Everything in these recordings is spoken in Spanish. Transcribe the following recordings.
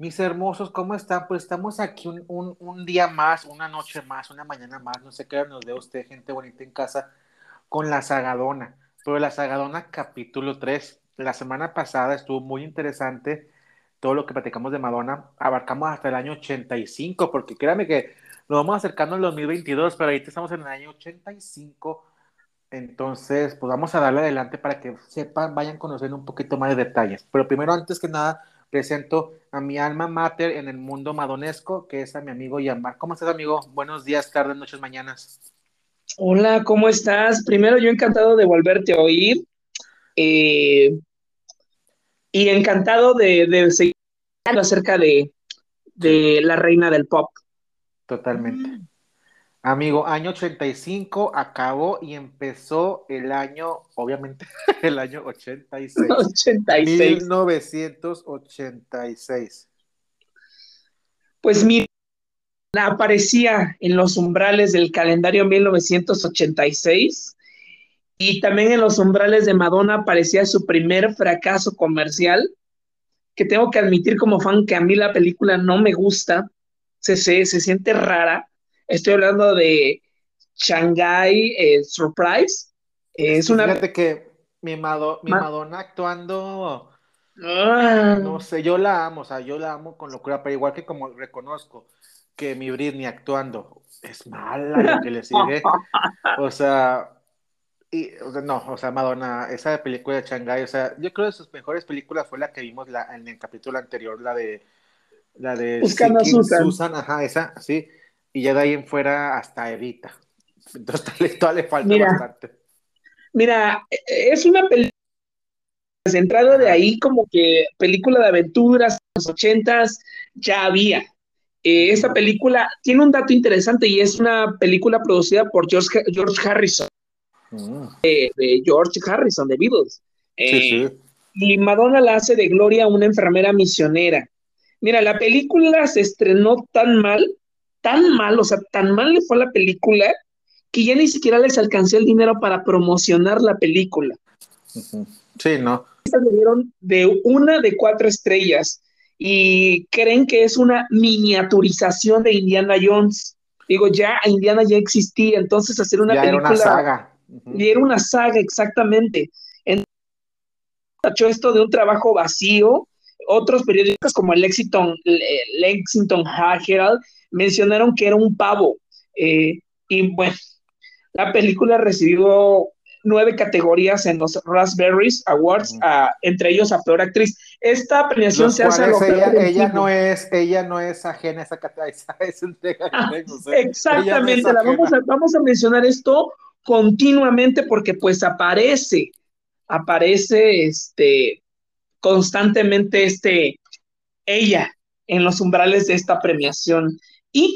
Mis hermosos, ¿cómo están? Pues estamos aquí un, un, un, día más, una noche más, una mañana más, no sé qué nos ve usted, gente bonita en casa, con la Sagadona. Pero la Sagadona capítulo 3, la semana pasada estuvo muy interesante todo lo que platicamos de Madonna, abarcamos hasta el año 85, porque créame que nos vamos acercando al 2022, pero ahorita estamos en el año 85, entonces pues vamos a darle adelante para que sepan, vayan conociendo un poquito más de detalles. Pero primero, antes que nada, presento a mi alma mater en el mundo madonesco, que es a mi amigo Yamar. ¿Cómo estás, amigo? Buenos días, tardes, noches, mañanas. Hola, ¿cómo estás? Primero, yo encantado de volverte a oír. Eh, y encantado de, de seguir acerca de, de la reina del pop. Totalmente. Amigo, año 85 acabó y empezó el año, obviamente, el año 86. 86. 1986. Pues mira, aparecía en los umbrales del calendario 1986 y también en los umbrales de Madonna aparecía su primer fracaso comercial, que tengo que admitir como fan que a mí la película no me gusta, se, se, se siente rara Estoy hablando de Shanghai eh, Surprise. es una. Fíjate que mi, Madonna actuando. Ah. No sé, yo la amo, o sea, yo la amo con locura, pero igual que como reconozco que mi Britney actuando es mala lo que le sigue. o sea, y, no, o sea, Madonna, esa película de Shanghai, o sea, yo creo que sus mejores películas fue la que vimos la, en el capítulo anterior, la de la de Susan. Susan, ajá, esa, sí y ya de ahí en fuera hasta Evita. Entonces todavía le falta bastante. Mira, es una película centrada de ahí como que película de aventuras, los ochentas ya había. Eh, esta película tiene un dato interesante y es una película producida por George, George Harrison, mm. de George Harrison, de Beatles. Eh, y Madonna la hace de Gloria, una enfermera misionera. Mira, la película se estrenó tan mal tan mal, o sea, tan mal le fue la película que ya ni siquiera les alcanzó el dinero para promocionar la película. Sí, ¿no? Le dieron de una de cuatro estrellas y creen que es una miniaturización de Indiana Jones. Digo, ya Indiana ya existía, entonces hacer una película. Era una saga. Y era una saga, exactamente. Entonces, esto de un trabajo vacío. Otros periódicos como el Lexington, el Lexington Herald mencionaron que era un pavo. Eh, y bueno, la película recibió nueve categorías en los Raspberries Awards, entre ellos a peor actriz. Esta premiación se hace a ella, ella no es, ella no es ajena a esa categoría, es ah, Exactamente, la vamos, a, vamos a mencionar esto continuamente porque pues aparece, aparece este constantemente este ella en los umbrales de esta premiación. Y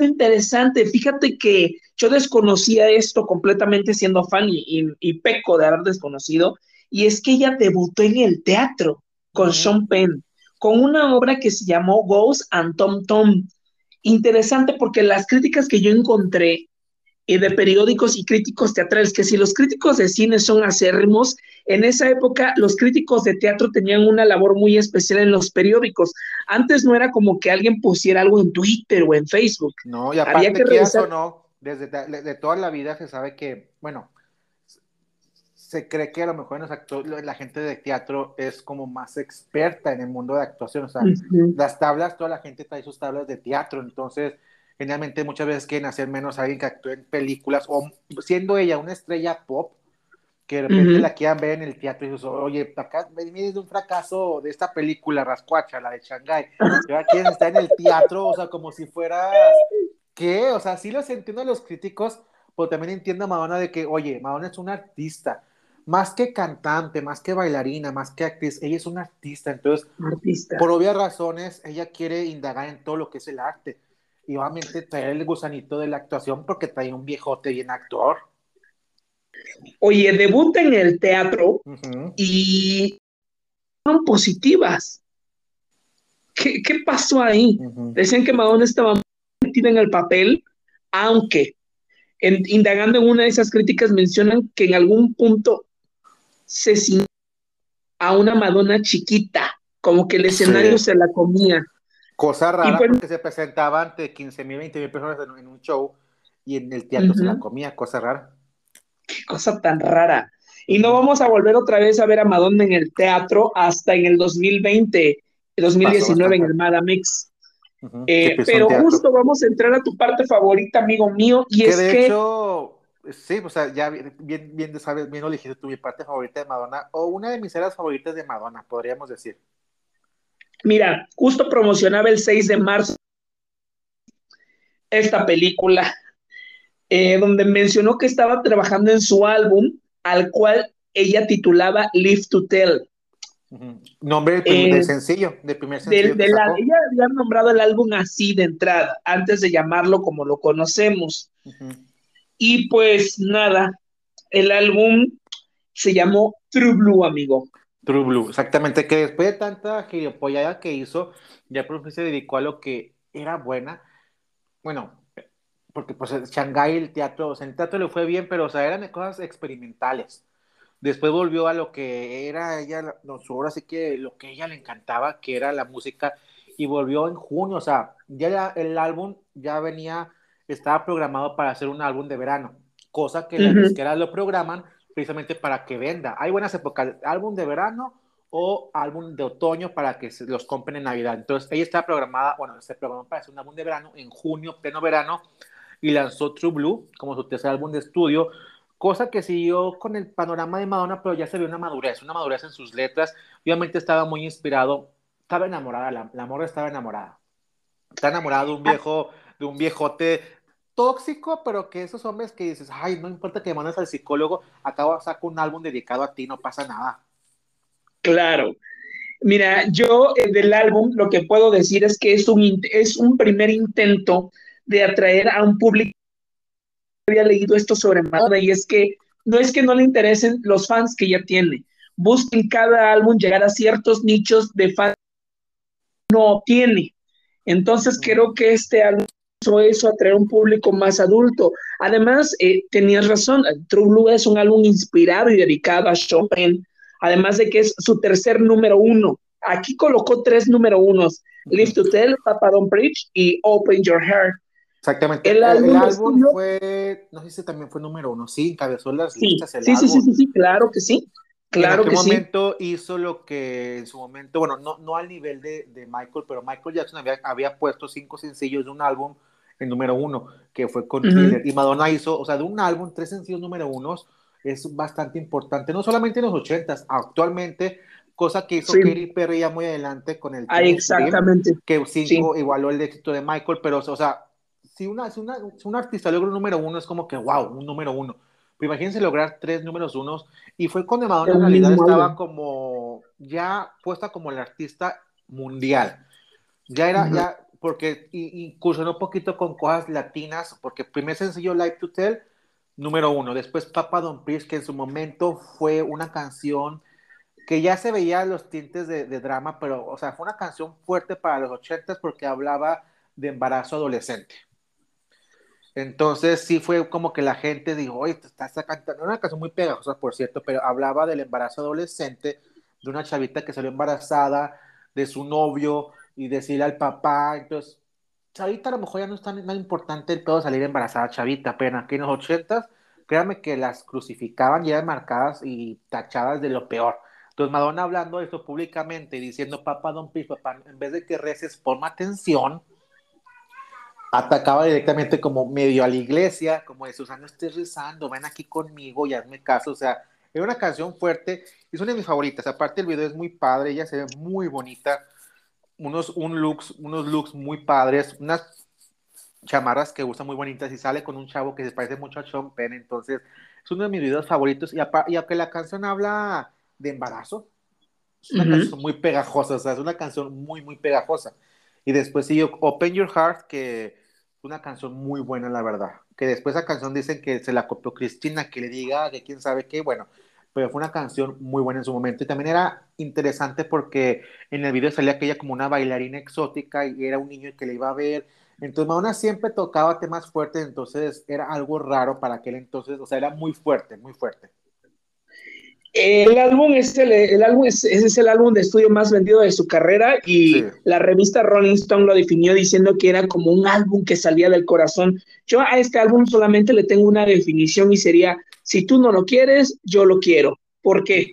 interesante, fíjate que yo desconocía esto completamente siendo fan y, peco de haber desconocido, y es que ella debutó en el teatro con Sean Penn, con una obra que se llamó Ghost and Tom Tom. Interesante porque las críticas que yo encontré de periódicos y críticos teatrales, que si los críticos de cine son acérrimos, en esa época los críticos de teatro tenían una labor muy especial en los periódicos. Antes no era como que alguien pusiera algo en Twitter o en Facebook. No, y aparte Había que revisar... no, desde de, toda la vida se sabe que, bueno, se cree que a lo mejor en la gente de teatro es como más experta en el mundo de actuación, o sea, las tablas, toda la gente trae sus tablas de teatro, entonces generalmente muchas veces quieren hacer menos a alguien que actúe en películas o siendo ella una estrella pop que de repente la quieran ver en el teatro y dices, oye, acá vienes de un fracaso de esta película Rascuacha, la de Shanghai, y ahora quieren estar en el teatro, o sea, como si fuera, ¿qué? O sea, sí los entiendo a los críticos, pero también entiendo a Madonna de que, oye, Madonna es una artista, más que cantante, más que bailarina, más que actriz, ella es una artista, entonces, por obvias razones, ella quiere indagar en todo lo que es el arte y obviamente traer el gusanito de la actuación porque trae un viejote bien actor. Oye, debuta en el teatro y son positivas. ¿Qué, pasó ahí? Decían que Madonna estaba metida en el papel, aunque indagando en una de esas críticas mencionan que en algún punto se sintió a una Madonna chiquita, como que el escenario se la comía. Cosa rara pues porque se presentaba ante 15 mil, 20 mil personas en, un show y en el teatro se la comía, cosa rara. Qué cosa tan rara. Y no vamos a volver otra vez a ver a Madonna en el teatro hasta en el 2020, 2019 en el Madame X. Eh, pero justo vamos a entrar a tu parte favorita, amigo mío, y es de que... Hecho, sí, o sea, ya bien, bien, sabes, bien dijiste tú, mi parte favorita de Madonna, o una de mis eras favoritas de Madonna, podríamos decir. Mira, justo promocionaba el 6 de marzo esta película, eh, donde mencionó que estaba trabajando en su álbum, al cual ella titulaba Live to Tell. Nombre de, eh, sencillo, de primer sencillo. ella había nombrado el álbum así de entrada, antes de llamarlo como lo conocemos. Y pues nada, el álbum se llamó True Blue, amigo. True Blue, exactamente, que después de tanta gilipollas que hizo, ya por fin se dedicó a lo que era buena. Bueno, porque pues Shanghai, el teatro, o sea, el teatro le fue bien, pero o sea, eran cosas experimentales. Después volvió a lo que era ella, no, ahora sí que lo que ella le encantaba, que era la música, y volvió en junio, o sea, ya el álbum ya venía, estaba programado para hacer un álbum de verano, cosa que las disqueras lo programan precisamente para que venda. Hay buenas épocas, álbum de verano o álbum de otoño para que se los compren en Navidad. Entonces, ella está programada, bueno, se programó para hacer un álbum de verano en junio, pleno verano, y lanzó True Blue como su tercer álbum de estudio, cosa que siguió con el panorama de Madonna, pero ya se vio una madurez, una madurez en sus letras. Obviamente estaba muy inspirado, estaba enamorada, la, la morra estaba enamorada. Está enamorada de un viejo, de un viejote tóxico, pero que esos hombres que dices, ay, no importa que mandes al psicólogo, acabo saco un álbum dedicado a ti, no pasa nada. Claro. Mira, yo eh, del álbum lo que puedo decir es que es un, es un primer intento de atraer a un público que había leído esto sobre Madonna y es que no es que no le interesen los fans que ya tiene, busquen cada álbum llegar a ciertos nichos de fans que no tiene. Entonces creo que este álbum eso atraer un público más adulto. Además, eh, tenías razón, True Blue es un álbum inspirado y dedicado a Chopin, además de que es su tercer número uno. Aquí colocó tres número unos, Live to Tell, Papa Don't Preach y Open Your Heart. Exactamente. El, álbum, fue, no sé si también fue número uno, sí, encabezó las sí, listas. sí, sí, sí, sí, claro que sí. Claro en aquel momento hizo lo que en su momento, bueno, no, no al nivel de, de Michael, pero Michael Jackson había, había puesto cinco sencillos de un álbum el número uno, que fue con Y Madonna hizo, o sea, de un álbum, tres sencillos número unos, es bastante importante, no solamente en los ochentas, actualmente, cosa que hizo Katy Perry ya muy adelante con el ah, exactamente. que cinco igualó el éxito de Michael, pero, o sea, si una, si una, un artista logra un número uno, es como que, wow, un número uno. Pero imagínense lograr tres números unos, y fue cuando Madonna en realidad estaba como, ya puesta como el artista mundial. Ya era, ya porque incursionó un poquito con cosas latinas, porque primer sencillo Live to Tell, número uno, después Papa Don Priest, que en su momento fue una canción que ya se veía los tintes de, drama, pero, o sea, fue una canción fuerte para los ochentas porque hablaba de embarazo adolescente. Entonces sí fue como que la gente dijo, oye, estás cantando, una canción muy pegajosa, por cierto, pero hablaba del embarazo adolescente, de una chavita que salió embarazada, de su novio, y decirle al papá, entonces, Chavita a lo mejor ya no es tan, importante el todo salir embarazada, Chavita, pero aquí en los ochentas, créanme que las crucificaban y eran marcadas y tachadas de lo peor. Entonces Madonna hablando de esto públicamente y diciendo, papá, don Pis, papá, en vez de que reces, ponme atención, atacaba directamente como medio a la iglesia, como de Susana, estés rezando, ven aquí conmigo y hazme caso, o sea, es una canción fuerte, es una de mis favoritas, aparte el video es muy padre, ella se ve muy bonita, unos, un looks, unos looks muy padres, unas chamarras que gustan muy bonitas y sale con un chavo que se parece mucho a Sean Penn, entonces es uno de mis videos favoritos y, y aunque la canción habla de embarazo, es una canción muy pegajosa, o sea, es una canción muy, muy pegajosa. Y después siguió Open Your Heart, que es una canción muy buena, la verdad. Que después esa canción dicen que se la copió Cristina, que le diga que quién sabe qué, bueno, pero fue una canción muy buena en su momento y también era interesante porque en el video salía aquella como una bailarina exótica y era un niño que le iba a ver. Entonces Madonna siempre tocaba temas fuertes, entonces era algo raro para aquel entonces, o sea, era muy fuerte, muy fuerte. El álbum es el, el álbum es, ese es el álbum de estudio más vendido de su carrera y la revista Rolling Stone lo definió diciendo que era como un álbum que salía del corazón. Yo a este álbum solamente le tengo una definición y sería, si tú no lo quieres, yo lo quiero. ¿Por qué?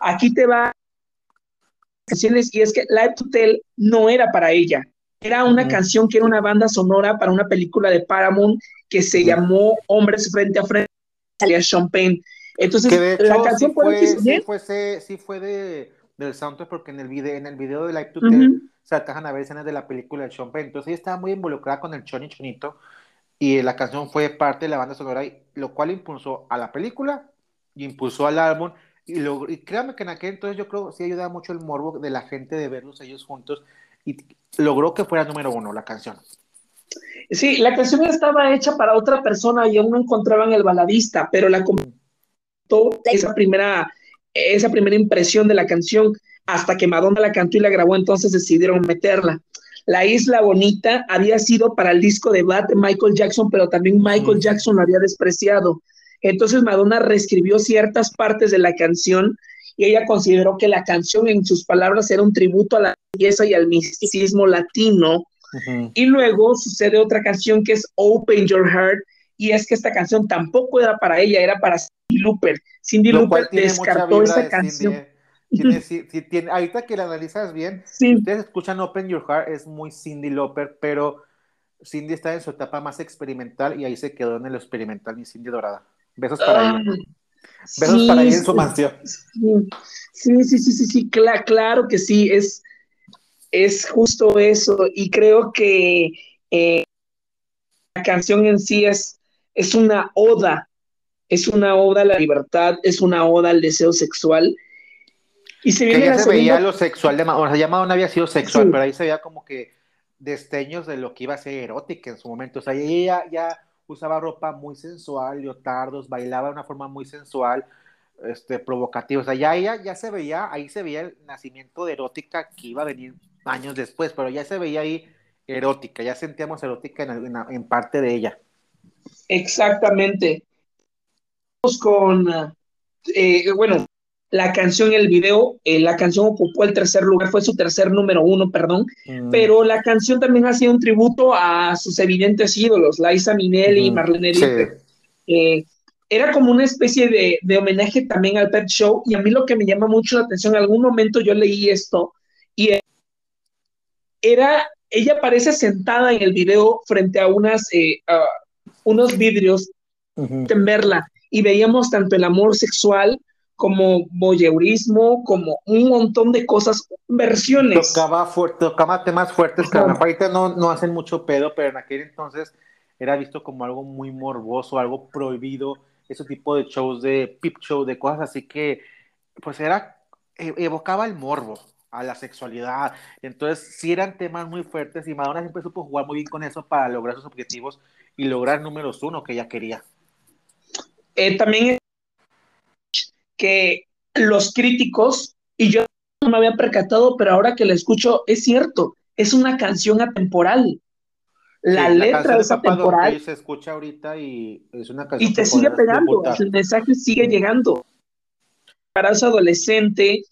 Aquí te va canciones y es que Live to Tell no era para ella. Era una canción que era una banda sonora para una película de Paramount que se llamó Hombres frente a frente, salía Sean Penn. Entonces, la canción sí fue, sí fue, sí fue de, del soundtrack porque en el video, en el video de Live to Tell se atajan a ver escenas de la película de Sean Penn. Entonces ella estaba muy involucrada con el Choni Chonito y la canción fue parte de la banda sonora, lo cual impulsó a la película y impulsó al álbum. Y, lo, y créanme que en aquel entonces yo creo que sí ayudaba mucho el morbo de la gente de verlos ellos juntos y logró que fuera número uno la canción. Sí, la canción estaba hecha para otra persona y aún no encontraban el baladista, pero la esa primera, esa primera impresión de la canción hasta que Madonna la cantó y la grabó, entonces decidieron meterla. La Isla Bonita había sido para el disco de Bad de Michael Jackson, pero también Michael Jackson lo había despreciado. Entonces Madonna reescribió ciertas partes de la canción y ella consideró que la canción en sus palabras era un tributo a la belleza y al misticismo latino. Y luego sucede otra canción que es Open Your Heart, y es que esta canción tampoco era para ella, era para Cindy Looper. Cindy Looper descartó esa canción. ¿eh? Tiene, ahorita que la analizas bien, si ustedes escuchan Open Your Heart, es muy Cindy Lauper, pero Cindy está en su etapa más experimental y ahí se quedó en el experimental mi Cindy Dorada. Besos para ella. Besos para ella en su mansión. Sí, sí, sí, sí, sí, claro que sí, es, es justo eso. Y creo que eh, la canción en sí es, es una oda, es una oda a la libertad, es una oda al deseo sexual y se que ya se veía lo sexual de Madonna, o sea, ya Madonna había sido sexual, pero ahí se veía como que destellos de lo que iba a ser erótica en su momento. O sea, ella ya usaba ropa muy sensual, leotardos, bailaba de una forma muy sensual, este, provocativa. O sea, ya ella ya se veía, ahí se veía el nacimiento de erótica que iba a venir años después, pero ya se veía ahí erótica, ya sentíamos erótica en, en parte de ella. Exactamente. Con, eh, bueno, la canción, el video, eh, la canción ocupó el tercer lugar, fue su tercer número uno, perdón, mm. pero la canción también ha sido un tributo a sus evidentes ídolos, Liza Minnelli, y Marlene Dietrich. Eh, era como una especie de, de, homenaje también al Pet Show, y a mí lo que me llama mucho la atención, en algún momento yo leí esto, y era, ella parece sentada en el video frente a unas, eh, unos vidrios, en verla, y veíamos tanto el amor sexual, como voyeurismo, como un montón de cosas, versiones. Tocaba, tocaba temas fuertes que ahorita no, no hacen mucho pedo, pero en aquel entonces era visto como algo muy morboso, algo prohibido, ese tipo de shows de pip show, de cosas así que, pues era, e, evocaba el morbo a la sexualidad. Entonces, sí eran temas muy fuertes y Madonna siempre supo jugar muy bien con eso para lograr sus objetivos y lograr números uno que ella quería. Eh, también que los críticos, y yo no me había percatado, pero ahora que la escucho, es cierto, es una canción atemporal. La letra es atemporal. Se escucha ahorita y es una canción. Y te sigue pegando, el mensaje sigue llegando. Embarazo adolescente.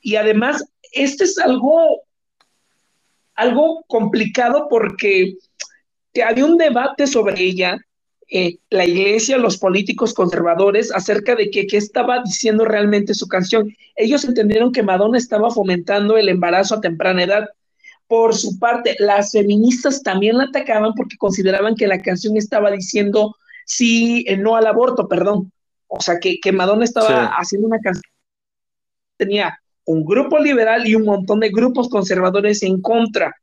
Y además, este es algo, algo complicado porque había un debate sobre ella eh, la iglesia, los políticos conservadores acerca de qué estaba diciendo realmente su canción. Ellos entendieron que Madonna estaba fomentando el embarazo a temprana edad. Por su parte, las feministas también la atacaban porque consideraban que la canción estaba diciendo sí, eh, no al aborto, perdón. O sea, que, que Madonna estaba haciendo una canción. Tenía un grupo liberal y un montón de grupos conservadores en contra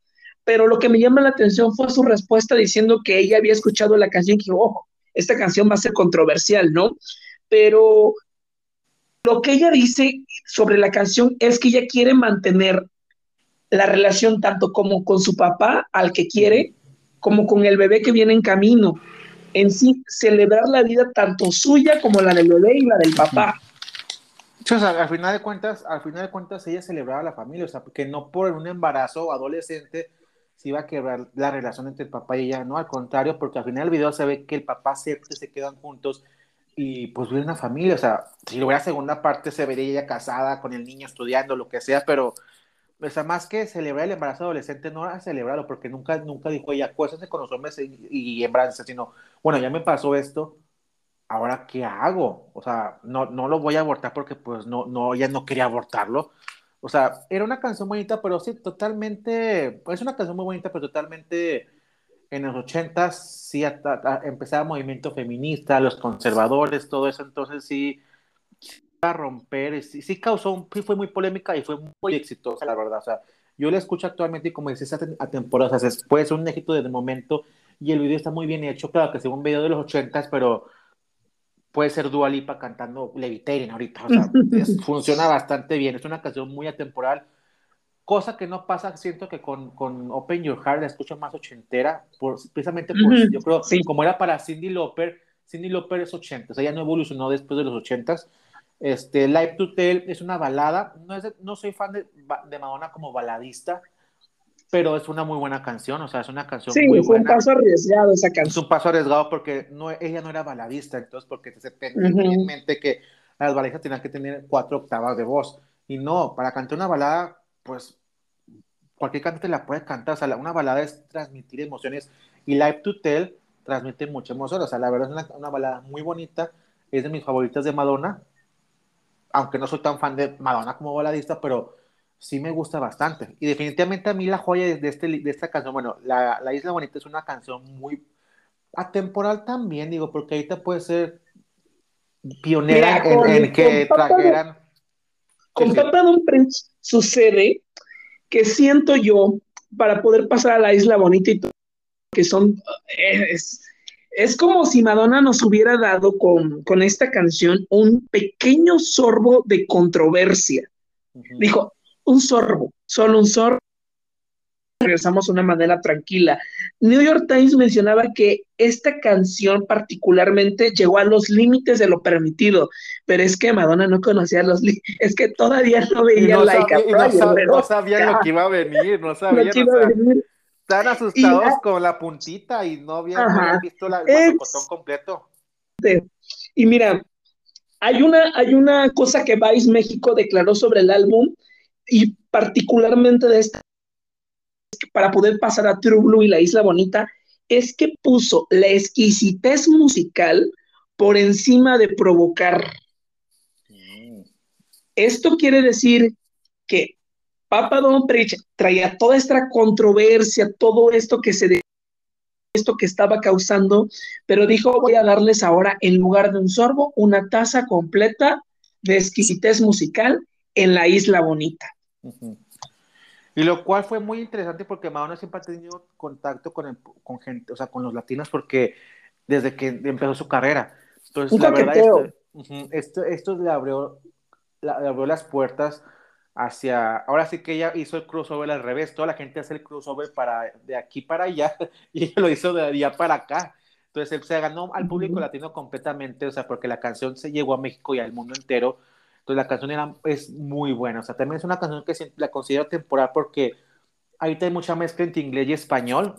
pero lo que me llama la atención fue su respuesta diciendo que ella había escuchado la canción y que, ojo, esta canción va a ser controversial, ¿no? Pero lo que ella dice sobre la canción es que ella quiere mantener la relación tanto como con su papá, al que quiere, como con el bebé que viene en camino. En sí, celebrar la vida tanto suya como la del bebé y la del papá. O sea, al final de cuentas, al final de cuentas ella celebraba la familia, o sea, porque no por un embarazo adolescente se iba a quebrar la relación entre el papá y ella, no, al contrario, porque al final del video se ve que el papá siempre se quedan juntos y pues vive una familia, o sea, si hubiera segunda parte se vería ella casada con el niño estudiando, lo que sea, pero, o sea, más que celebrar el embarazo adolescente, no era celebrarlo, porque nunca, nunca dijo ella, acuérdate con los hombres y, y sino, bueno, ya me pasó esto, ahora qué hago? O sea, no, no lo voy a abortar porque pues no, no, ella no quería abortarlo. O sea, era una canción bonita, pero sí, totalmente, es una canción muy bonita, pero totalmente en los ochentas sí empezaba el movimiento feminista, los conservadores, todo eso, entonces sí, a romper, sí, sí causó, un, sí fue muy polémica y fue muy exitosa, la verdad. O sea, yo la escucho actualmente y como decís, a temporadas, o sea, puede ser un éxito desde el momento y el video está muy bien hecho, claro que es un video de los ochentas, pero puede ser Dua Lipa cantando Levitating ahorita, o sea, funciona bastante bien, es una canción muy atemporal, cosa que no pasa, siento que con, con Open Your Heart la escucho más ochentera, por, precisamente por, yo creo, como era para Cindy Lauper, Cindy Lauper es 80, o sea, ya no evolucionó después de los 80 este, Live to Tell es una balada, no, es no soy fan de, de Madonna como baladista, pero es una muy buena canción, o sea, es una canción sí, muy fue un paso arriesgado esa canción. Es un paso arriesgado porque no, ella no era baladista, entonces porque se tenía en mente que las baladistas tenían que tener cuatro octavas de voz, y no, para cantar una balada, pues cualquier cantante la puede cantar, o sea, una balada es transmitir emociones, y Live to Tell transmite mucha emoción, o sea, la verdad es una, una balada muy bonita, es de mis favoritas de Madonna, aunque no soy tan fan de Madonna como baladista, pero sí me gusta bastante. Y definitivamente a mí la joya de, este, de esta canción, bueno, la, la, Isla Bonita es una canción muy atemporal también, digo, porque ahorita puede ser pionera en, que trajeran... Con Papa Don Prince sucede que siento yo, para poder pasar a la Isla Bonita y todo, que son... Es, es como si Madonna nos hubiera dado con, con esta canción un pequeño sorbo de controversia. Dijo, un sorbo, solo un sorbo. Regresamos de una manera tranquila. New York Times mencionaba que esta canción particularmente llegó a los límites de lo permitido, pero es que Madonna no conocía los límites, es que todavía no veía no like no, sabía lo que iba a venir, no sabían. Están asustados con la puntita y no habían, visto la, el botón completo. Y mira, hay una, hay una cosa que Vice México declaró sobre el álbum y particularmente de esta, para poder pasar a True Blue y la Isla Bonita, es que puso la exquisitez musical por encima de provocar. Mm. Esto quiere decir que Papa Don Preach traía toda esta controversia, todo esto que se esto que estaba causando, pero dijo, voy a darles ahora, en lugar de un sorbo, una taza completa de exquisitez musical en la Isla Bonita. Y lo cual fue muy interesante porque Madonna siempre ha tenido contacto con, con gente, o sea, con los latinos, porque desde que empezó su carrera. Entonces, la verdad, esto, esto, le, abrió, le abrió las puertas hacia. Ahora sí que ella hizo el crossover al revés. Toda la gente hace el crossover para, de aquí para allá y ella lo hizo de allá para acá. Entonces, se ganó al público latino completamente, o sea, porque la canción se llegó a México y al mundo entero entonces la canción era, es muy buena, o sea, también es una canción que la considero temporal porque ahorita hay mucha mezcla entre inglés y español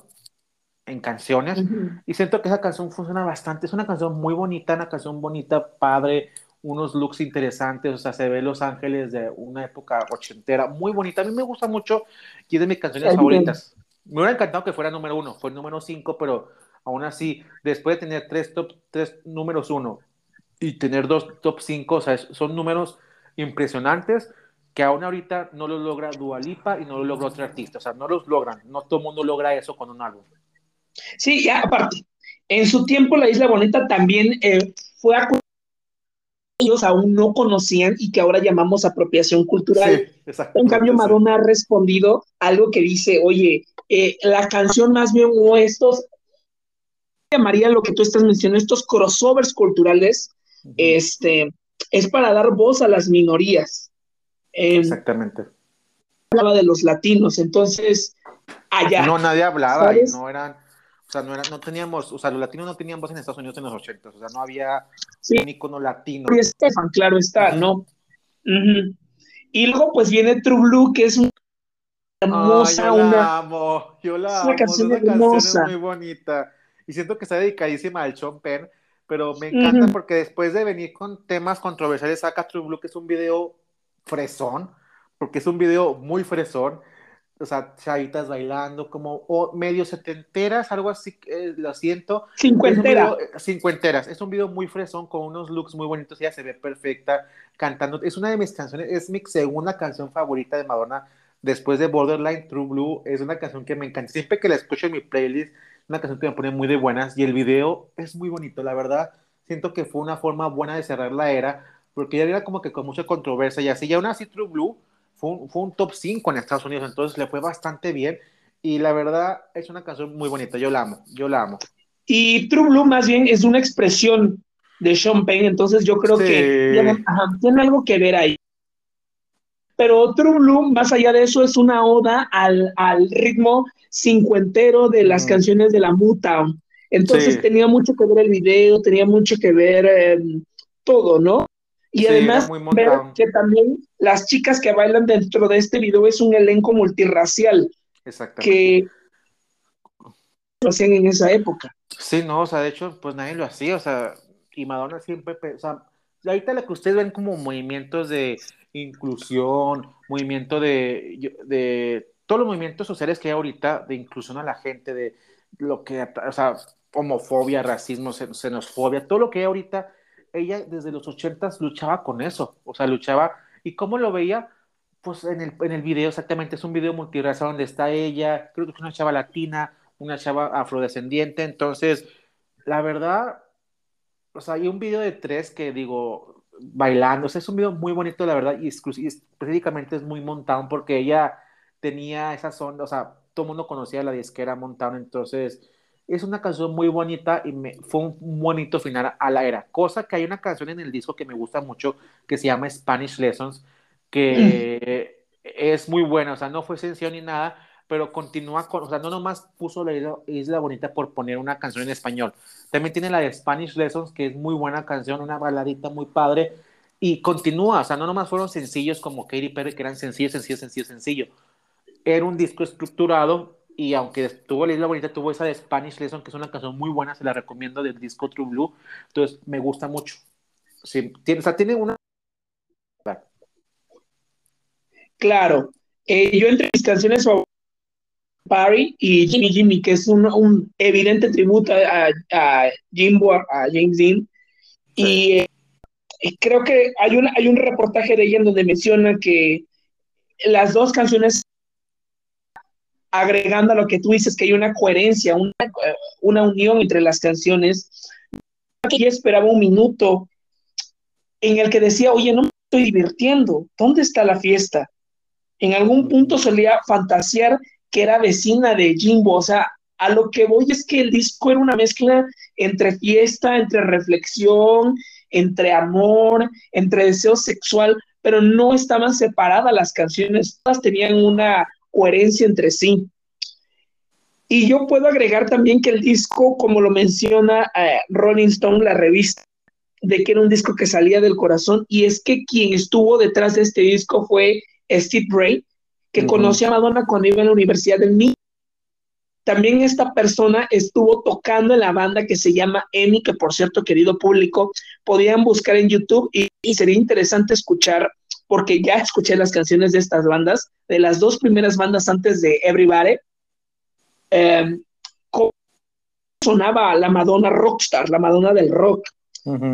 en canciones. Y siento que esa canción funciona bastante, es una canción muy bonita, una canción bonita, padre, unos looks interesantes, o sea, se ve Los Ángeles de una época ochentera, muy bonita, a mí me gusta mucho y es de mis canciones favoritas. Me hubiera encantado que fuera número uno, fue el número cinco, pero aún así, después de tener tres top, tres números uno y tener dos top 5, o sea, son números impresionantes que aún ahorita no lo logra Dualipa y no lo logra otro artista, o sea, no los logran, no todo el mundo logra eso con un álbum. Sí, ya aparte, en su tiempo La Isla Bonita también eh, fue a ellos aún no conocían y que ahora llamamos apropiación cultural. en cambio, Madonna ha respondido algo que dice, oye, eh, la canción más bien o estos, llamaría lo que tú estás mencionando, estos crossovers culturales, este, es para dar voz a las minorías. Exactamente. Hablaba de los latinos, entonces, allá. No, nadie hablaba y no eran, o sea, no, era, no teníamos, o sea, los latinos no tenían voz en Estados Unidos en los 80, o sea, no había un icono latino. Y Estefan, claro está, ¿no? Y luego, pues viene True Blue, que es una hermosa, yo la una. Amo, yo la amo, canción, es una canción muy bonita. Y siento que está dedicadísima al Sean Penn pero me encanta porque después de venir con temas controversiales, saca True Blue, que es un video fresón, porque es un video muy fresón, o sea, chavitas bailando, como medio setenteras, algo así, eh, lo siento. Cincuenteras. Eh, cincuenteras. Es un video muy fresón, con unos looks muy bonitos, ella se ve perfecta cantando. Es una de mis canciones, es mi segunda canción favorita de Madonna, después de Borderline True Blue. Es una canción que me encanta. Siempre que la escucho en mi playlist, una canción que me pone muy de buenas, y el video es muy bonito, la verdad. Siento que fue una forma buena de cerrar la era, porque ya era como que con mucha controversia y así. Y aún así, True Blue fue un, top 5 en Estados Unidos, entonces le fue bastante bien. Y la verdad es una canción muy bonita, yo la amo, yo la amo. Y True Blue más bien es una expresión de Sean Penn, entonces yo creo que tiene, algo que ver ahí. Pero True Blue, más allá de eso, es una oda al, ritmo cincuentero de las canciones de la Motown. Entonces tenía mucho que ver el video, tenía mucho que ver em, todo, ¿no? Y además, ver que también las chicas que bailan dentro de este video es un elenco multirracial. Exactamente. Que lo hacían en esa época. Sí, no, o sea, de hecho, pues nadie lo hacía, o sea, y Madonna siempre, o sea, ahorita lo que ustedes ven como movimientos de inclusión, movimiento de, de todos los movimientos sociales que hay ahorita de inclusión a la gente, de lo que, o sea, homofobia, racismo, xenofobia, todo lo que hay ahorita ella desde los ochentas luchaba con eso, o sea, luchaba, ¿y cómo lo veía? Pues en el, en el video exactamente, es un video multiracial donde está ella, creo que es una chava latina, una chava afrodescendiente, entonces, la verdad, o sea, hay un video de tres que digo, bailando, o sea, es un video muy bonito, la verdad, y, específicamente es muy montado porque ella tenía esa zona, o sea, todo el mundo conocía la disquera Mountain, entonces es una canción muy bonita y me, fue un bonito final a la era. Cosa que hay una canción en el disco que me gusta mucho que se llama Spanish Lessons, que es muy buena, o sea, no fue sencillo ni nada, pero continúa con, o sea, no nomás puso la isla, Bonita por poner una canción en español. También tiene la de Spanish Lessons, que es muy buena canción, una baladita muy padre, y continúa, o sea, no nomás fueron sencillos como Katy Perry, que eran sencillos, sencillo, sencillo, sencillo. Era un disco estructurado y aunque tuvo La Isla Bonita, tuvo esa de Spanish Lesson, que es una canción muy buena, se la recomiendo del disco True Blue, entonces me gusta mucho. Sí, tiene, o sea, tiene una... Claro, eh, yo entre mis canciones Parry y Jimmy Jimmy, que es un, evidente tributo a, a, Jimbo, a James Dean, y eh, creo que hay un, hay un reportaje de ella en donde menciona que las dos canciones agregando a lo que tú dices, que hay una coherencia, una, una unión entre las canciones. Aquí esperaba un minuto en el que decía, oye, no me estoy divirtiendo, ¿dónde está la fiesta? En algún punto solía fantasear que era vecina de Jimbo, o sea, a lo que voy es que el disco era una mezcla entre fiesta, entre reflexión, entre amor, entre deseo sexual, pero no estaban separadas las canciones, todas tenían una coherencia entre sí. Y yo puedo agregar también que el disco, como lo menciona eh, Rolling Stone, la revista, de que era un disco que salía del corazón, y es que quien estuvo detrás de este disco fue Steve Bray, que conoció a Madonna cuando iba a la Universidad del Niño. También esta persona estuvo tocando en la banda que se llama EMI, que por cierto, querido público, podían buscar en YouTube y sería interesante escuchar porque ya escuché las canciones de estas bandas, de las dos primeras bandas antes de Everybody, eh, sonaba la Madonna rockstar, la Madonna del rock.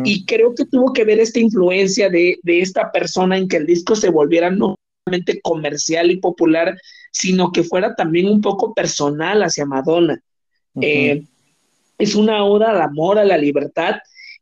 Y creo que tuvo que ver esta influencia de, esta persona en que el disco se volviera no solamente comercial y popular, sino que fuera también un poco personal hacia Madonna. Eh, es una oda al amor, a la libertad.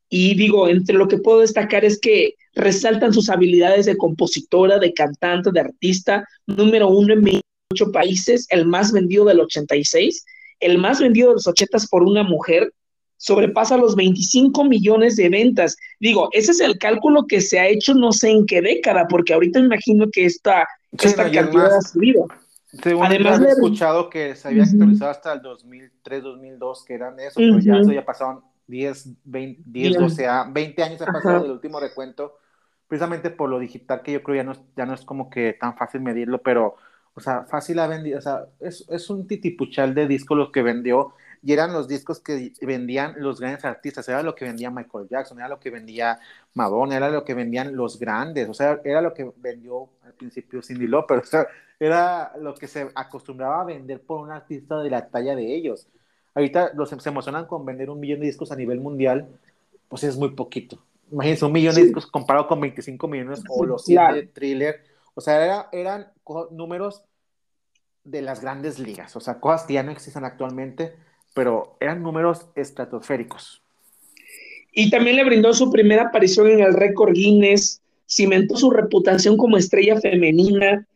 Y digo, entre lo que puedo destacar es que resaltan sus habilidades de compositora, de cantante, de artista, número uno en 28 países, el más vendido del 86, el más vendido de los 80 por una mujer, sobrepasa los 25 millones de ventas. Digo, ese es el cálculo que se ha hecho no sé en qué década, porque ahorita imagino que esta, esta cantidad ha subido. Además, he escuchado que se había actualizado hasta el 2003, 2002, que eran eso, pero ya, eso ya pasaron 10, 20, 10 12, 20 años ha pasado del último recuento precisamente por lo digital que yo creo ya no, ya no es como que tan fácil medirlo, pero, o sea, fácil ha vendido, o sea, es, es un titipuchal de disco lo que vendió y eran los discos que vendían los grandes artistas, era lo que vendía Michael Jackson, era lo que vendía Madonna, era lo que vendían los grandes, o sea, era lo que vendió al principio Cindy Lauper, o sea, era lo que se acostumbraba a vender por un artista de la talla de ellos. Ahorita los, se emocionan con vender un millón de discos a nivel mundial, pues es muy poquito. Imagínense, un millón de discos comparado con 25 millones o los 100 de thriller. O sea, era, eran números de las grandes ligas, o sea, cosas que ya no existen actualmente, pero eran números estratosféricos. Y también le brindó su primera aparición en el récord Guinness, cimentó su reputación como estrella femenina.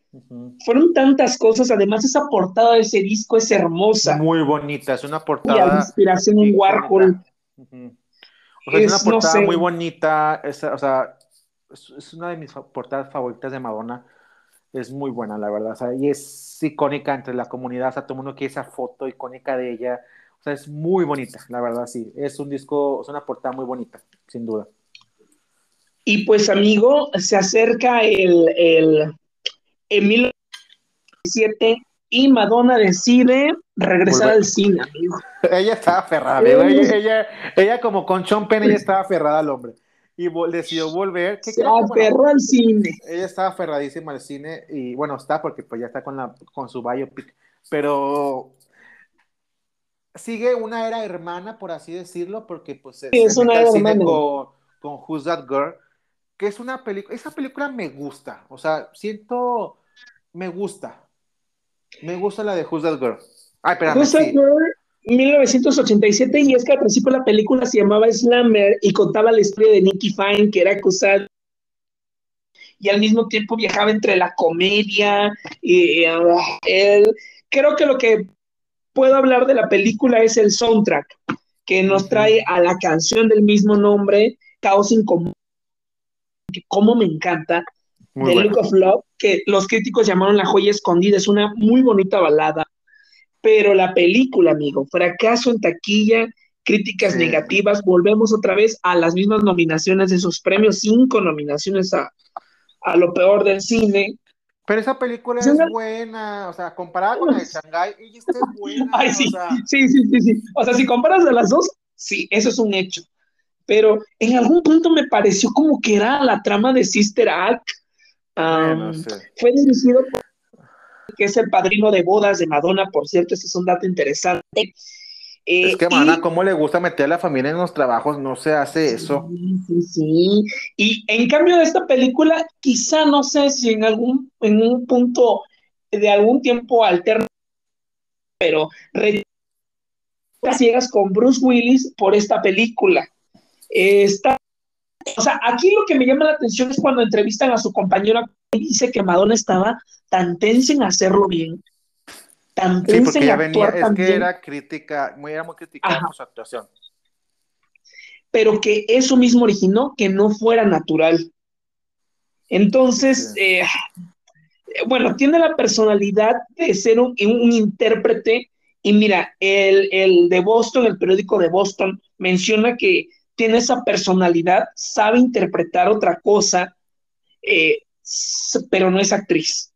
Fueron tantas cosas, además esa portada de ese disco es hermosa. Muy bonita, es una portada. Inspiración en Warhol. O sea, es, una portada muy bonita, o sea, es, una de mis portadas favoritas de Madonna. Es muy buena, la verdad. O sea, y es icónica entre la comunidad. O sea, todo el mundo quiere esa foto icónica de ella. O sea, es muy bonita, la verdad, sí. Es un disco, es una portada muy bonita, sin duda. Y pues, amigo, se acerca el, el, el 1917 y Madonna decide regresar al cine, amigo. Ella estaba aferrada, amigo. Ella, ella, como con Sean Penn, ella estaba aferrada al hombre. Y decidió volver. Se aferró al cine. Ella estaba aferradísima al cine. Y bueno, está porque pues ya está con, la, con su biopic. Pero sigue una era hermana, por así decirlo, porque pues sí, es una era hermana. Con, con Who's That Girl, que es una película, esa película me gusta, o sea, siento, me gusta, me gusta la de Who's That Girl. Ay, espérame, Who's That Girl, 1987, y es que al principio la película se llamaba Slammer y contaba la historia de Nicky Fine, que era acusado y al mismo tiempo viajaba entre la comedia y uh, él. Creo que lo que puedo hablar de la película es el soundtrack, que nos trae a la canción del mismo nombre, Caos Incomún, que como me encanta, The Look of Love, que los críticos llamaron La joya escondida, es una muy bonita balada, pero la película, amigo, fracaso en taquilla, críticas negativas, volvemos otra vez a las mismas nominaciones de esos premios, cinco nominaciones a, a lo peor del cine, pero esa película es buena, o sea, comparada con la de Shanghai, ella está buena. Ay, sí, sí, sí, sí, sí. O sea, si comparas a las dos, sí, eso es un hecho. Pero en algún punto me pareció como que era la trama de Sister Act. Fue dirigido por que es el padrino de bodas de Madonna, por cierto, ese es un dato interesante. Es que, mana, eh, ¿cómo le gusta meter a la familia en los trabajos? No se hace eso. Sí, sí, sí. Y en cambio de esta película, quizá no sé si en algún, en un punto de algún tiempo alterno, pero ciegas con Bruce Willis por esta película. Está, o sea, aquí lo que me llama la atención es cuando entrevistan a su compañera y dice que Madonna estaba tan tensa en hacerlo bien, tan tensa en actuar es que era crítica, muy, era muy criticada por su actuación. Pero que eso mismo originó que no fuera natural. Entonces, eh, bueno, tiene la personalidad de ser un, intérprete. Y mira, el, el, de Boston, el periódico de Boston, menciona que tiene esa personalidad, sabe interpretar otra cosa, eh, pero no es actriz.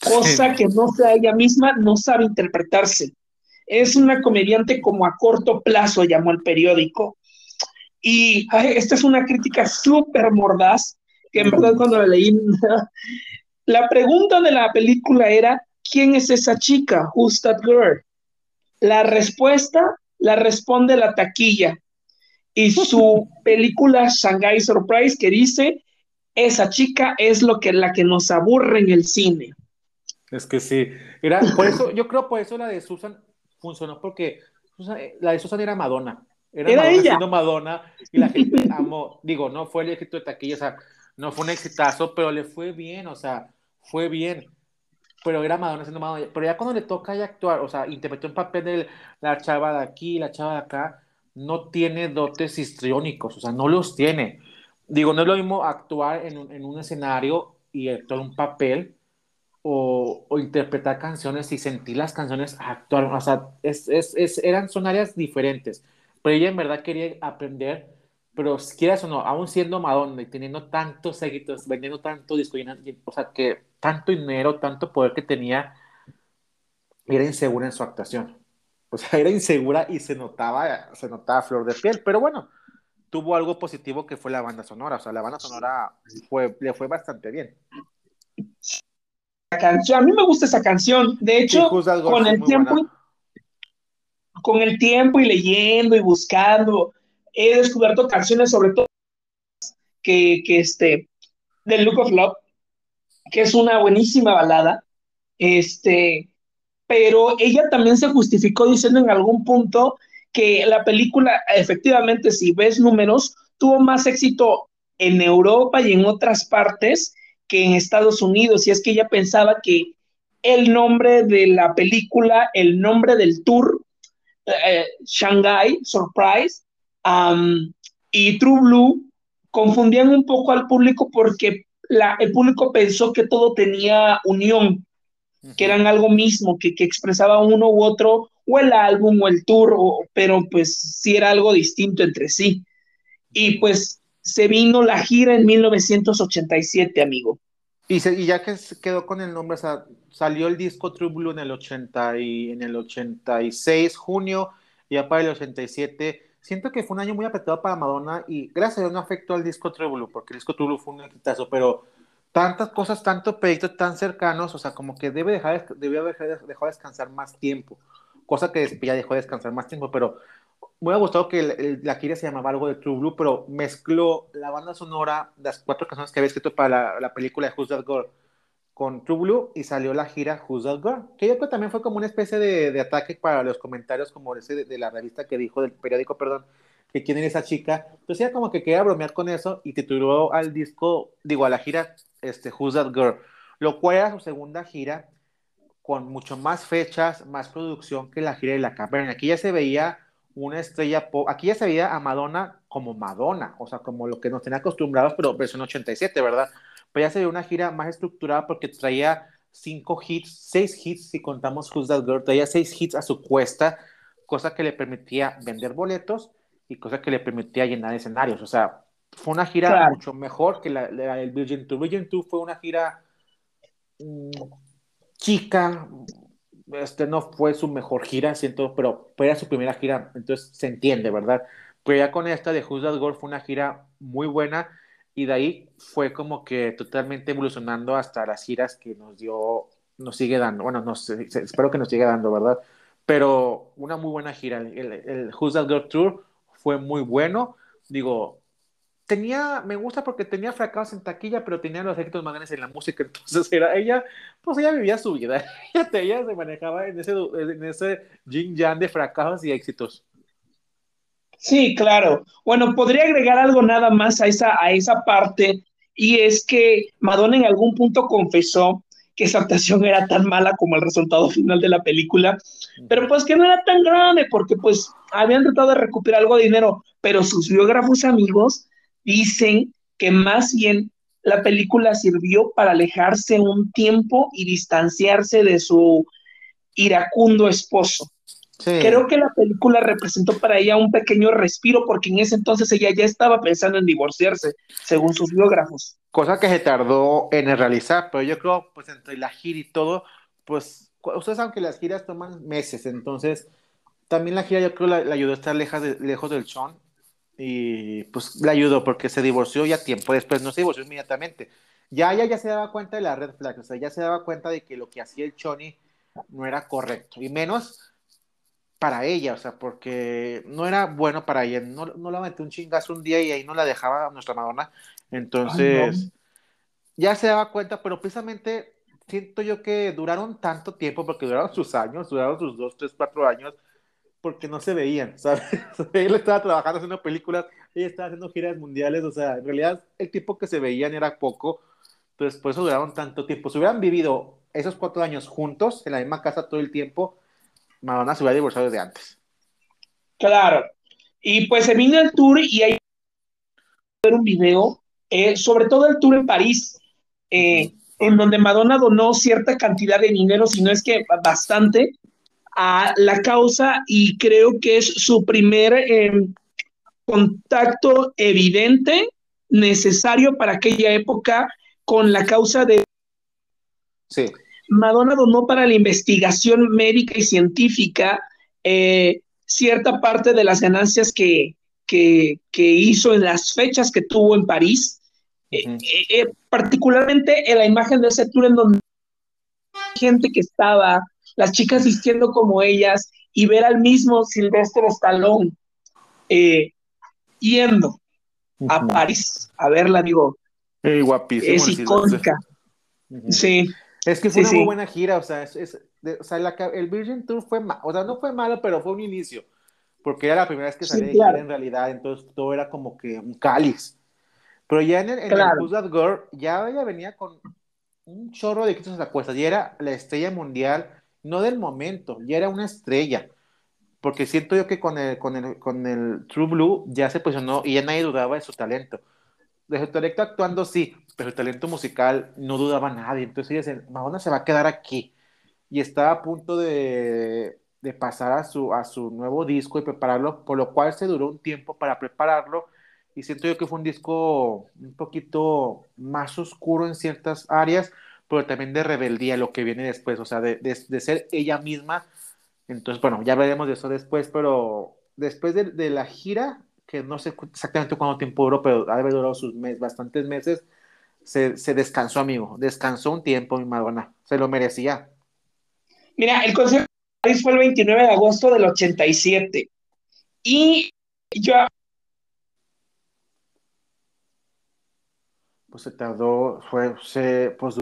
Cosa que no sea ella misma, no sabe interpretarse. Es una comediante como a corto plazo, llamó el periódico. Y esta es una crítica súper mordaz, que en verdad cuando la leí, la pregunta de la película era, ¿quién es esa chica? Who's that girl? La respuesta la responde la taquilla. Y su película Shanghai Surprise que dice, esa chica es lo que la que nos aburre en el cine. Es que sí. Era, por eso, yo creo por eso la de Susan funcionó, porque la de Susan era Madonna. Era, Madonna ella. siendo Madonna y la gente amó. Digo, no fue el éxito de taquilla, o sea, no fue un exitazo, pero le fue bien, o sea, fue bien. Pero era Madonna siendo Madonna. Pero ya cuando le toca ya actuar, o sea, interpretó un papel de la chava de aquí, la chava de acá, no tiene dotes histriónicos, o sea, no los tiene digo, no es lo mismo actuar en un, en un escenario y actuar un papel o, o, interpretar canciones y sentir las canciones actuar, o sea, es, es, es, eran, son áreas diferentes, pero ella en verdad quería aprender, pero quieras o no, aún siendo Madonna y teniendo tantos seguidores, vendiendo tanto disco, o sea, que tanto dinero, tanto poder que tenía, era insegura en su actuación. O sea, era insegura y se notaba, se notaba flor de piel, pero bueno, tuvo algo positivo que fue la banda sonora, o sea, la banda sonora fue, le fue bastante bien. Canción, a mí me gusta esa canción, de hecho, con el tiempo, con el tiempo y leyendo y buscando, he descubierto canciones sobre todo que, que este, del Look of Love, que es una buenísima balada, este, pero ella también se justificó diciendo en algún punto que la película, efectivamente, si ves números, tuvo más éxito en Europa y en otras partes que en Estados Unidos, y es que ella pensaba que el nombre de la película, el nombre del tour, eh, Shanghai Surprise y True Blue, confundían un poco al público porque el público pensó que todo tenía unión, que eran algo mismo, que, que, expresaba uno u otro, o el álbum o el tour, pero pues sí era algo distinto entre sí. Y pues se vino la gira en 1987, amigo. Y, y ya que quedó con el nombre, o sea, salió el disco True Blue en el, 80 y, en el 86, junio, y ya para el 87 siento que fue un año muy apretado para Madonna y gracias a Dios no afectó al disco True Blue, porque el disco True Blue fue un exitazo, pero tantas cosas, tantos proyectos tan cercanos, o sea, como que debe dejar, debe haber dejado descansar más tiempo, cosa que ya dejó de descansar más tiempo, pero me hubiera gustado que la gira se llamaba algo de True Blue, pero mezcló la banda sonora, las cuatro canciones que había escrito para la, película de Who's That Girl con True Blue y salió la gira Who's That Girl, que yo creo que también fue como una especie de, ataque para los comentarios como ese de, la revista que dijo, del periódico, perdón, que quién esa chica. Entonces ella como que quería bromear con eso y tituló al disco, digo, a la gira este, Who's That Girl, lo cual era su segunda gira con mucho más fechas, más producción que la gira de la caverna. Aquí ya se veía una estrella pop, aquí ya se veía a Madonna como Madonna, o sea, como lo que nos tenía acostumbrados, pero versión 87, ¿verdad? Pero ya se veía una gira más estructurada porque traía cinco hits, seis hits si contamos Who's That Girl, traía seis hits a su cuesta, cosa que le permitía vender boletos y cosa que le permitía llenar escenarios, o sea, fue una gira mucho mejor que la, del Virgin Tour. Virgin Tour fue una gira mm, chica, este no fue su mejor gira, siento, pero era su primera gira, entonces se entiende, ¿verdad? Pero ya con esta de Who's That Girl fue una gira muy buena y de ahí fue como que totalmente evolucionando hasta las giras que nos dio, nos sigue dando, bueno, espero que nos siga dando, ¿verdad? Pero una muy buena gira, el, el Who's That Girl Tour fue muy bueno, digo, tenía, me gusta porque tenía fracasos en taquilla, pero tenía los éxitos más grandes en la música, entonces era ella, pues ella vivía su vida, ella, se manejaba en ese, en ese yin yang de fracasos y éxitos. Sí, claro. Bueno, podría agregar algo nada más a esa, a esa parte, y es que Madonna en algún punto confesó que esa actuación era tan mala como el resultado final de la película, pero pues que no era tan grande porque pues habían tratado de recuperar algo de dinero, pero sus biógrafos amigos dicen que más bien la película sirvió para alejarse un tiempo y distanciarse de su iracundo esposo. Creo que la película representó para ella un pequeño respiro porque en ese entonces ella ya estaba pensando en divorciarse, según sus biógrafos. Cosa que se tardó en realizar, pero yo creo, pues entre la gira y todo, pues ustedes saben que las giras toman meses, entonces también la gira yo creo le, ayudó a estar de, lejos del Sean y pues le ayudó porque se divorció ya tiempo después, no se divorció inmediatamente. Ya ella ya se daba cuenta de la red flag, o sea, ya se daba cuenta de que lo que hacía el Choni no era correcto, y menos para ella, o sea, porque no era bueno para ella, no, no la metió un chingazo un día y ahí no la dejaba nuestra Madonna, entonces ya se daba cuenta, pero precisamente siento yo que duraron tanto tiempo, porque duraron sus años, duraron sus dos, tres, cuatro años, porque no se veían, ¿sabes? Él estaba trabajando haciendo películas, ella estaba haciendo giras mundiales, o sea, en realidad el tiempo que se veían era poco, entonces por eso duraron tanto tiempo. Si hubieran vivido esos cuatro años juntos, en la misma casa todo el tiempo, Madonna se hubiera divorciado desde antes. Claro. Y pues se vino el tour y hay ver un video, eh, sobre todo el tour en París, eh, en donde Madonna donó cierta cantidad de dinero, si no es que bastante, a la causa y creo que es su primer em, contacto evidente, necesario para aquella época con la causa de... Sí. Madonna donó para la investigación médica y científica eh, cierta parte de las ganancias que, que, hizo en las fechas que tuvo en París, eh, eh, particularmente en la imagen de ese tour en donde gente que estaba, las chicas vistiendo como ellas y ver al mismo Silvestre Stallone yendo a París a verla, digo, guapísimo, es icónica. Sí. Es que fue una muy buena gira, o sea, es, o sea el Virgin Tour fue, o sea, no fue malo, pero fue un inicio, porque era la primera vez que salía de gira en realidad, entonces todo era como que un cáliz. Pero ya en el, en Girl, ya ella venía con un chorro de quitos a cuesta, y era la estrella mundial, no del momento, ya era una estrella. Porque siento yo que con el, con el, con el True Blue ya se posicionó y ya nadie dudaba de su talento. De su talento actuando sí, pero el talento musical no dudaba nadie. Entonces ella dice, Madonna se va a quedar aquí y estaba a punto de, de, pasar a su, a su nuevo disco y prepararlo, por lo cual se duró un tiempo para prepararlo y siento yo que fue un disco un poquito más oscuro en ciertas áreas, pero también de rebeldía lo que viene después, o sea, de, de, ser ella misma. Entonces, bueno, ya veremos de eso después, pero después de, de la gira, que no sé exactamente cuánto tiempo duró, pero ha durado sus meses, bastantes meses, se, se descansó, amigo, descansó un tiempo, mi Madonna, se lo merecía. Mira, el concierto de París fue el 29 de agosto del 87. Y yo. Pues se tardó, fue, se, pues